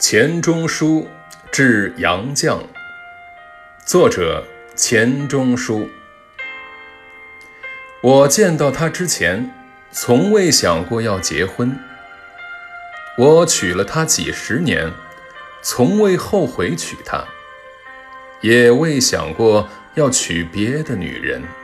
钱钟书致杨绛。作者钱钟书。我见到他之前从未想过要结婚。我娶了她几十年从未后悔娶她也未想过要娶别的女人。